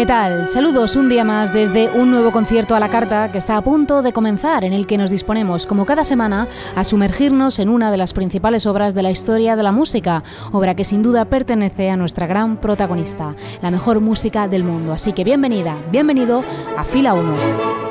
¿Qué tal? Saludos un día más desde un nuevo concierto a la carta que está a punto de comenzar, en el que nos disponemos, como cada semana, a sumergirnos en una de las principales obras de la historia de la música, obra que sin duda pertenece a nuestra gran protagonista, la mejor música del mundo. Así que bienvenida, bienvenido a Fila 1.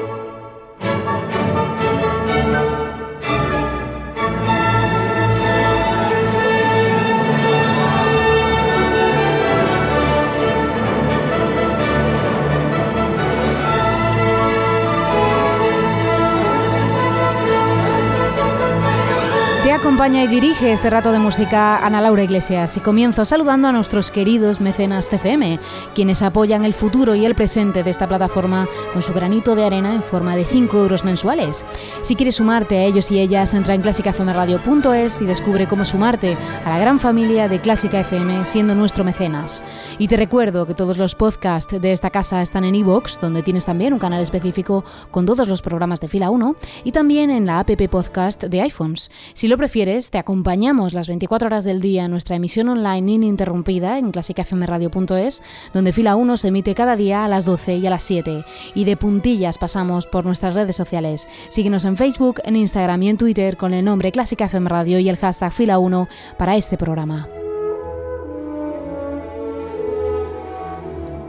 Acompaña y dirige este rato de música Ana Laura Iglesias y comienzo saludando a nuestros queridos mecenas TFM, quienes apoyan el futuro y el presente de esta plataforma con su granito de arena en forma de 5 euros mensuales. Si quieres sumarte a ellos y ellas, entra en clásicafmradio.es y descubre cómo sumarte a la gran familia de Clásica FM siendo nuestro mecenas. Y te recuerdo que todos los podcasts de esta casa están en iVoox, donde tienes también un canal específico con todos los programas de fila 1 y también en la app podcast de iPhones. Si lo prefieres, te acompañamos las 24 horas del día en nuestra emisión online ininterrumpida en clásicafmradio.es, donde Fila 1 se emite cada día a las 12 y a las 7. Y de puntillas pasamos por nuestras redes sociales. Síguenos en Facebook, en Instagram y en Twitter con el nombre Clásica FM Radio y el hashtag Fila 1 para este programa.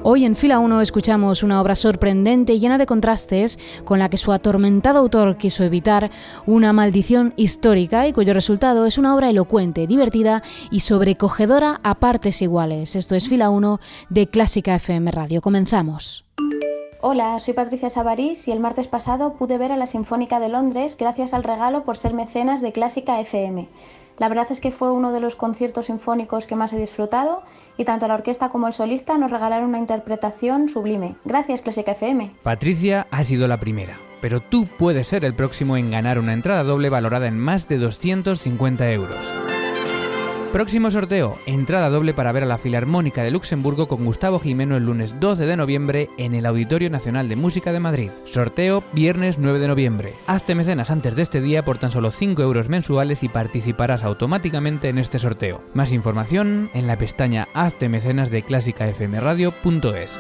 Hoy en Fila 1 escuchamos una obra sorprendente y llena de contrastes con la que su atormentado autor quiso evitar una maldición histórica y cuyo resultado es una obra elocuente, divertida y sobrecogedora a partes iguales. Esto es Fila 1 de Clásica FM Radio. Comenzamos. Hola, soy Patricia Sabarís y el martes pasado pude ver a la Sinfónica de Londres gracias al regalo por ser mecenas de Clásica FM. La verdad es que fue uno de los conciertos sinfónicos que más he disfrutado y tanto la orquesta como el solista nos regalaron una interpretación sublime. Gracias, Clásica FM. Patricia ha sido la primera, pero tú puedes ser el próximo en ganar una entrada doble valorada en más de 250 euros. Próximo sorteo, entrada doble para ver a la Filarmónica de Luxemburgo con Gustavo Jimeno el lunes 12 de noviembre en el Auditorio Nacional de Música de Madrid. Sorteo viernes 9 de noviembre. Hazte mecenas antes de este día por tan solo 5 euros mensuales y participarás automáticamente en este sorteo. Más información en la pestaña Hazte mecenas de clásicafmradio.es.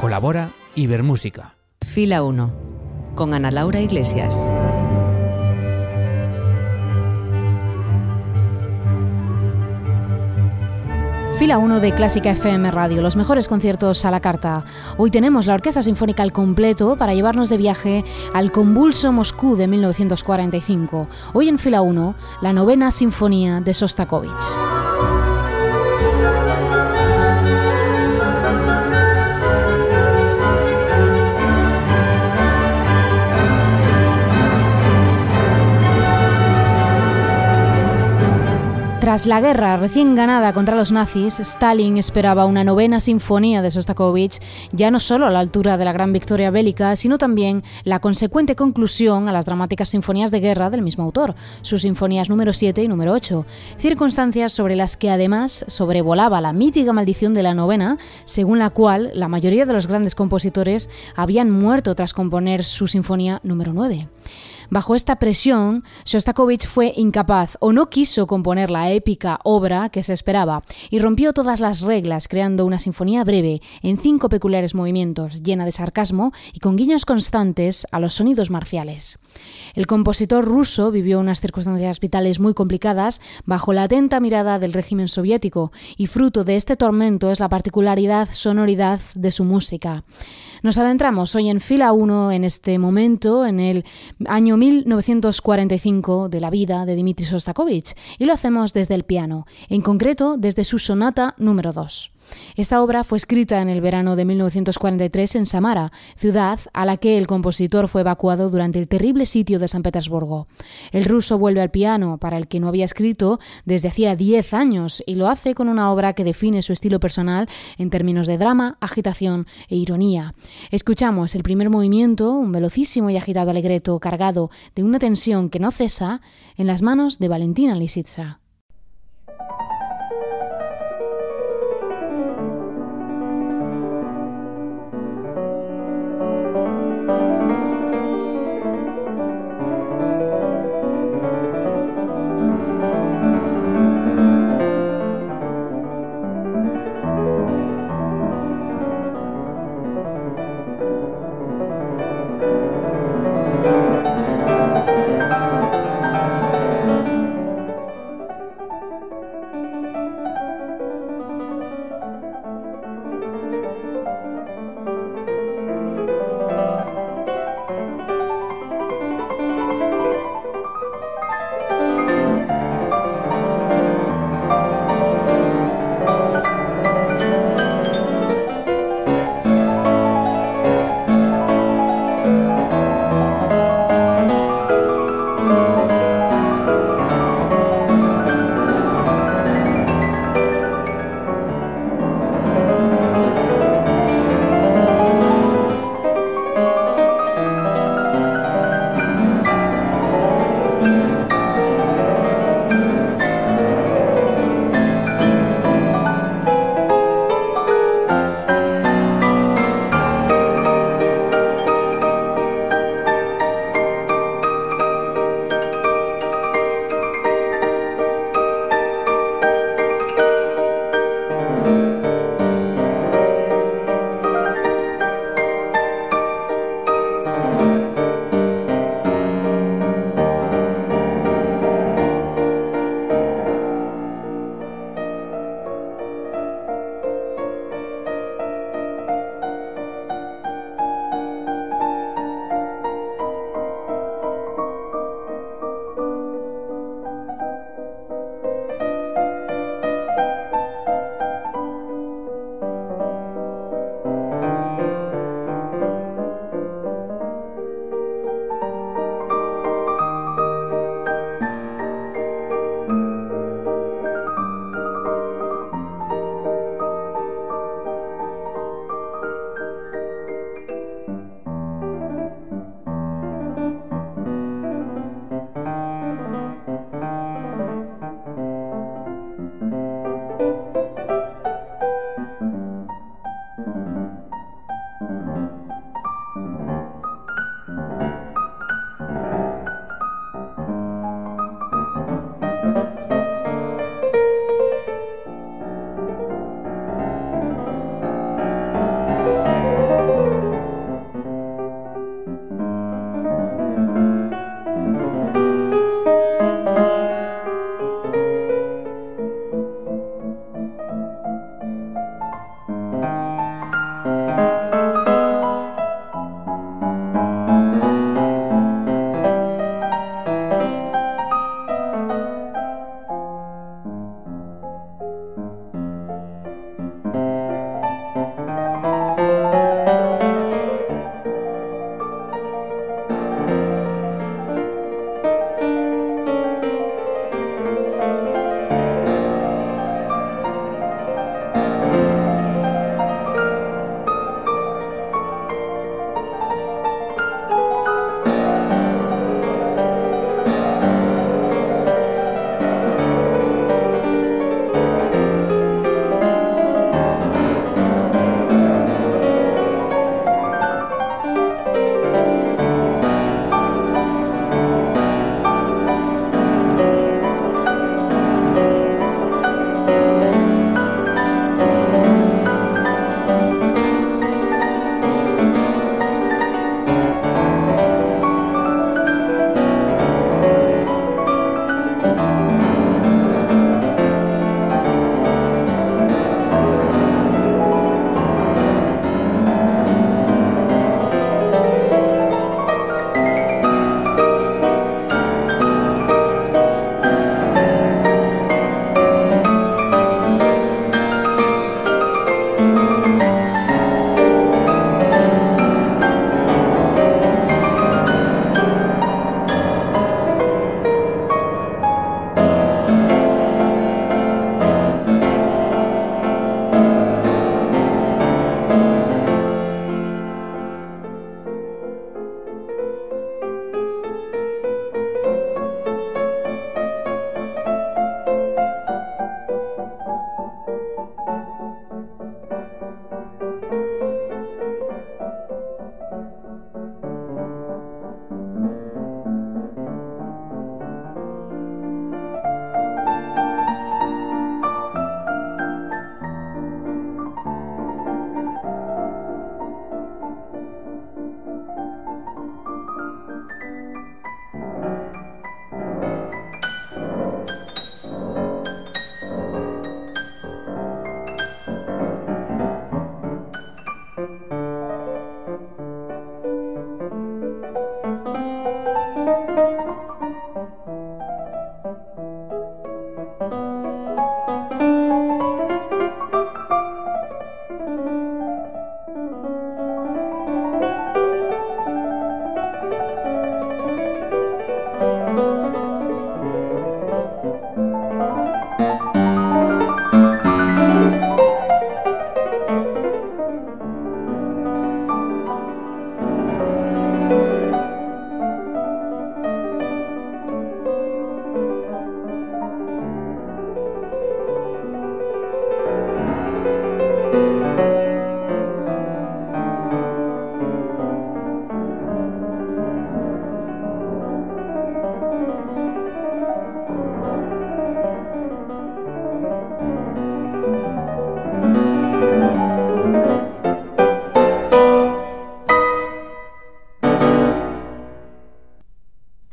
Colabora Ibermúsica. Fila 1 con Ana Laura Iglesias. Fila 1 de Clásica FM Radio, los mejores conciertos a la carta. Hoy tenemos la Orquesta Sinfónica al completo para llevarnos de viaje al convulso Moscú de 1945. Hoy en Fila 1, la novena Sinfonía de Sostakovich. Tras la guerra recién ganada contra los nazis, Stalin esperaba una novena sinfonía de Sostakovich, ya no solo a la altura de la gran victoria bélica, sino también la consecuente conclusión a las dramáticas sinfonías de guerra del mismo autor, sus sinfonías número 7 y número 8, circunstancias sobre las que además sobrevolaba la mítica maldición de la novena, según la cual la mayoría de los grandes compositores habían muerto tras componer su sinfonía número 9. Bajo esta presión, Shostakovich fue incapaz o no quiso componer la épica obra que se esperaba y rompió todas las reglas creando una sinfonía breve en cinco peculiares movimientos, llena de sarcasmo y con guiños constantes a los sonidos marciales. El compositor ruso vivió unas circunstancias vitales muy complicadas bajo la atenta mirada del régimen soviético y fruto de este tormento es la particularidad sonoridad de su música. Nos adentramos hoy en fila 1 en este momento, en el año 1945 de la vida de Dmitri Sostakovich, y lo hacemos desde el piano, en concreto desde su sonata número 2. Esta obra fue escrita en el verano de 1943 en Samara, ciudad a la que el compositor fue evacuado durante el terrible sitio de San Petersburgo. El ruso vuelve al piano, para el que no había escrito desde hacía 10 años, y lo hace con una obra que define su estilo personal en términos de drama, agitación e ironía. Escuchamos el primer movimiento, un velocísimo y agitado alegreto cargado de una tensión que no cesa, en las manos de Valentina Lisitsa.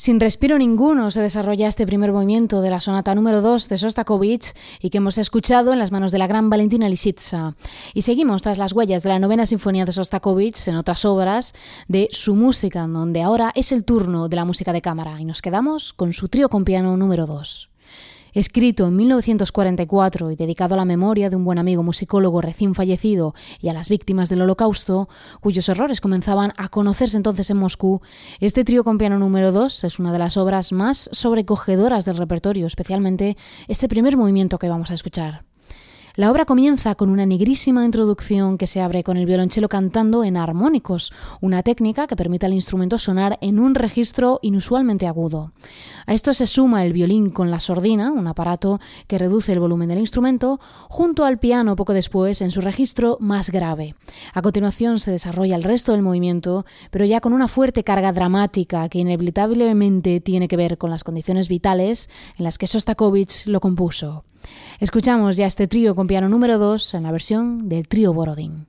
Sin respiro ninguno se desarrolla este primer movimiento de la sonata número 2 de Sostakovich y que hemos escuchado en las manos de la gran Valentina Lisitsa. Y seguimos tras las huellas de la novena sinfonía de Sostakovich en otras obras de su música, donde ahora es el turno de la música de cámara y nos quedamos con su trío con piano número 2. Escrito en 1944 y dedicado a la memoria de un buen amigo musicólogo recién fallecido y a las víctimas del Holocausto, cuyos errores comenzaban a conocerse entonces en Moscú, este trío con piano número 2 es una de las obras más sobrecogedoras del repertorio, especialmente este primer movimiento que vamos a escuchar. La obra comienza con una negrísima introducción que se abre con el violonchelo cantando en armónicos, una técnica que permite al instrumento sonar en un registro inusualmente agudo. A esto se suma el violín con la sordina, un aparato que reduce el volumen del instrumento, junto al piano poco después en su registro más grave. A continuación se desarrolla el resto del movimiento, pero ya con una fuerte carga dramática que inevitablemente tiene que ver con las condiciones vitales en las que Sostakovich lo compuso. Escuchamos ya este trío con piano número 2 en la versión del trío Borodín.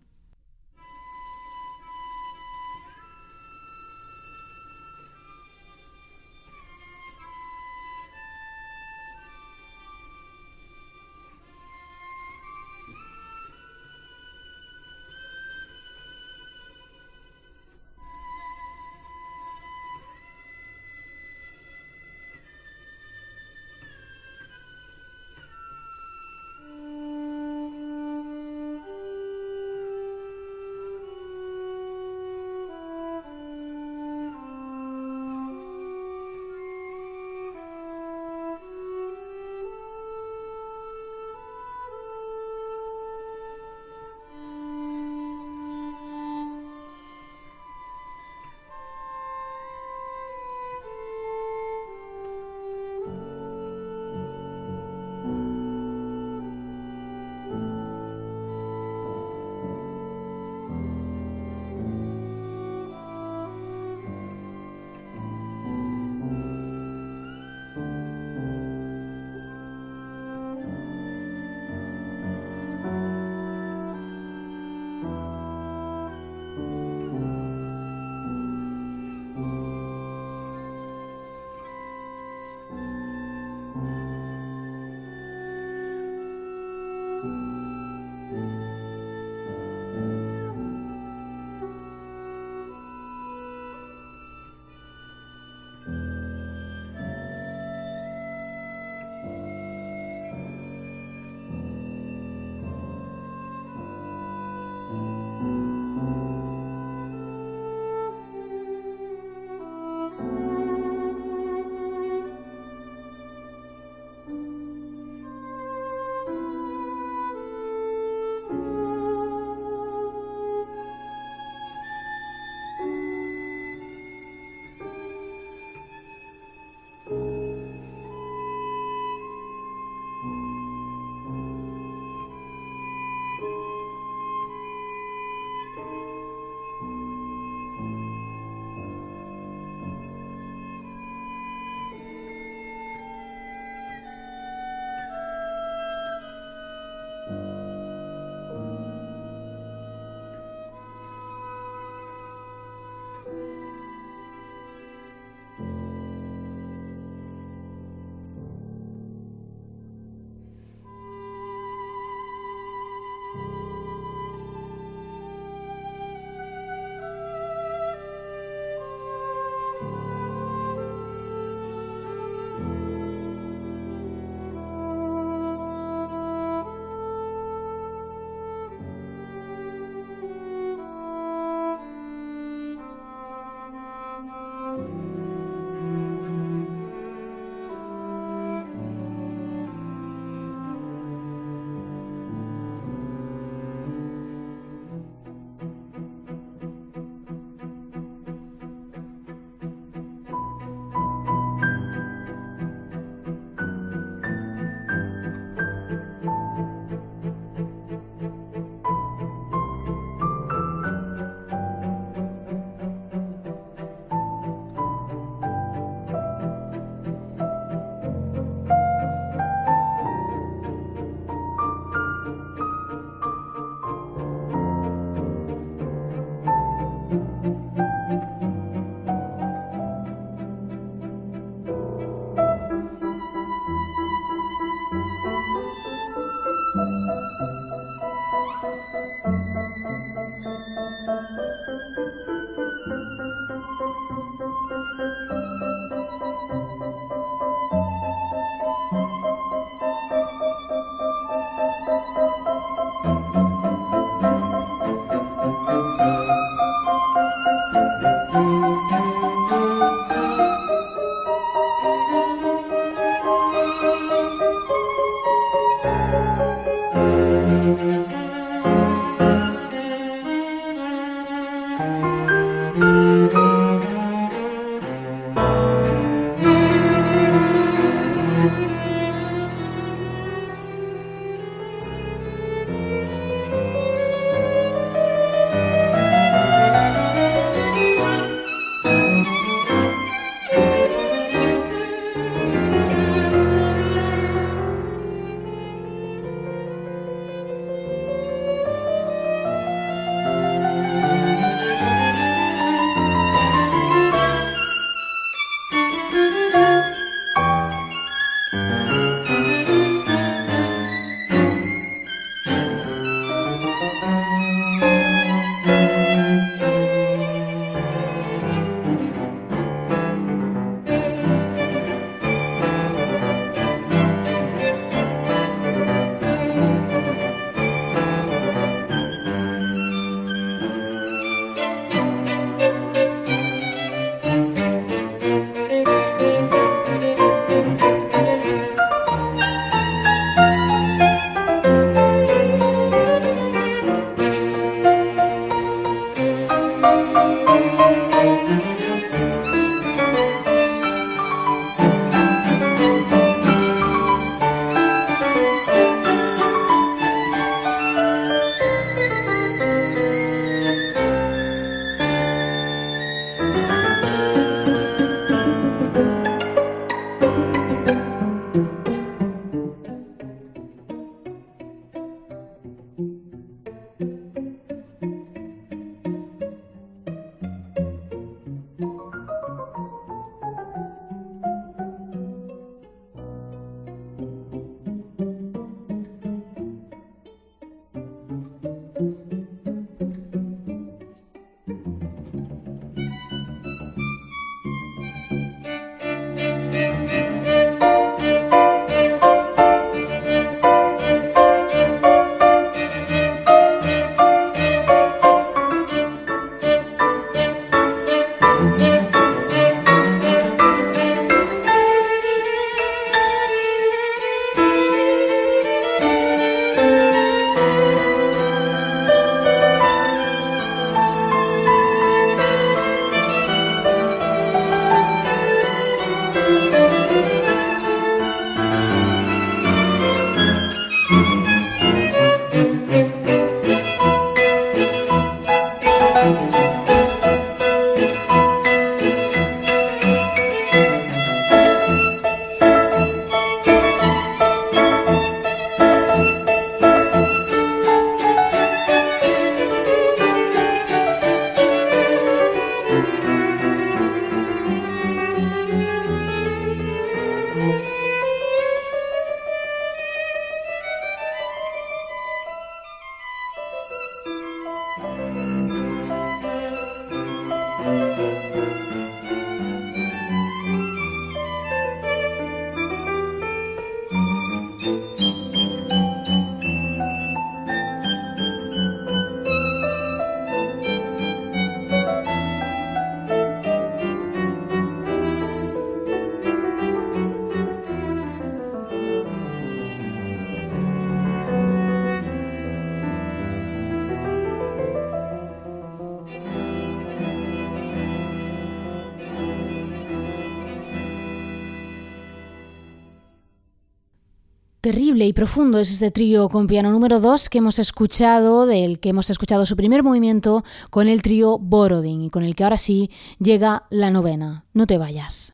Terrible y profundo es este trío con piano número 2 que hemos escuchado, del que hemos escuchado su primer movimiento con el trío Borodin y con el que ahora sí llega la novena. No te vayas.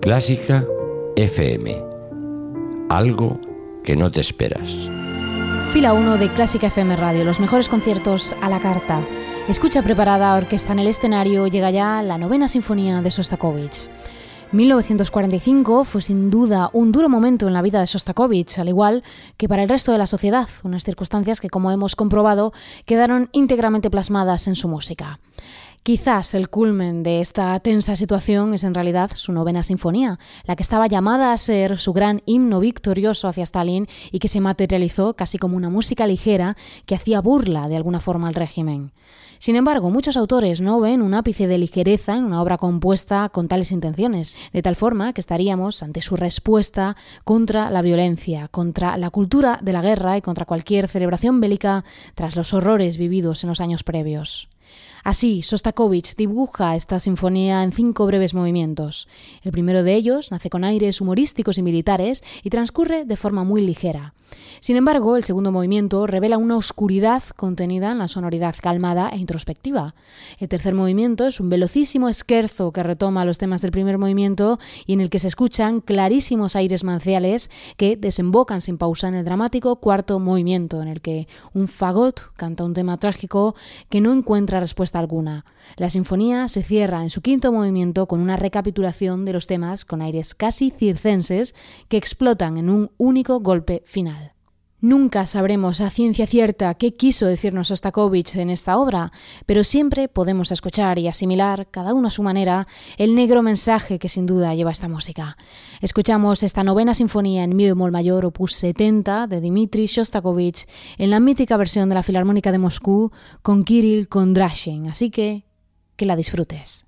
Clásica FM. Algo que no te esperas. Fila 1 de Clásica FM Radio, los mejores conciertos a la carta. Escucha preparada, orquesta en el escenario, llega ya la novena sinfonía de Sostakovich. 1945 fue sin duda un duro momento en la vida de Sostakovich, al igual que para el resto de la sociedad, unas circunstancias que, como hemos comprobado, quedaron íntegramente plasmadas en su música. Quizás el culmen de esta tensa situación es en realidad su novena sinfonía, la que estaba llamada a ser su gran himno victorioso hacia Stalin y que se materializó casi como una música ligera que hacía burla de alguna forma al régimen. Sin embargo, muchos autores no ven un ápice de ligereza en una obra compuesta con tales intenciones, de tal forma que estaríamos ante su respuesta contra la violencia, contra la cultura de la guerra y contra cualquier celebración bélica tras los horrores vividos en los años previos. Así, Sostakovich dibuja esta sinfonía en cinco breves movimientos. El primero de ellos nace con aires humorísticos y militares y transcurre de forma muy ligera. Sin embargo, el segundo movimiento revela una oscuridad contenida en la sonoridad calmada e introspectiva. El tercer movimiento es un velocísimo esquerzo que retoma los temas del primer movimiento y en el que se escuchan clarísimos aires manciales que desembocan sin pausa en el dramático cuarto movimiento, en el que un fagot canta un tema trágico que no encuentra respuesta alguna. La sinfonía se cierra en su quinto movimiento con una recapitulación de los temas con aires casi circenses que explotan en un único golpe final. Nunca sabremos a ciencia cierta qué quiso decirnos Sostakovich en esta obra, pero siempre podemos escuchar y asimilar, cada uno a su manera, el negro mensaje que sin duda lleva esta música. Escuchamos esta novena sinfonía en mi bemol mayor, opus 70, de Dmitri Shostakovich, en la mítica versión de la Filarmónica de Moscú, con Kirill Kondrashin, así que que la disfrutes.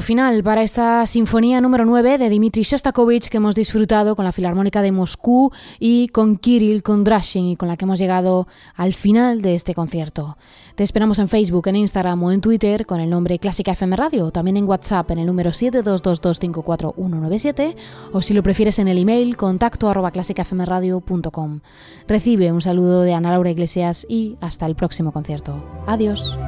Final para esta sinfonía número 9 de Dmitri Shostakovich que hemos disfrutado con la Filarmónica de Moscú y con Kirill Kondrashin y con la que hemos llegado al final de este concierto. Te esperamos en Facebook, en Instagram o en Twitter con el nombre Clásica FM Radio, también en WhatsApp en el número 722254197 o si lo prefieres en el email contacto arroba clásicafmradio.com. Recibe un saludo de Ana Laura Iglesias y hasta el próximo concierto. Adiós.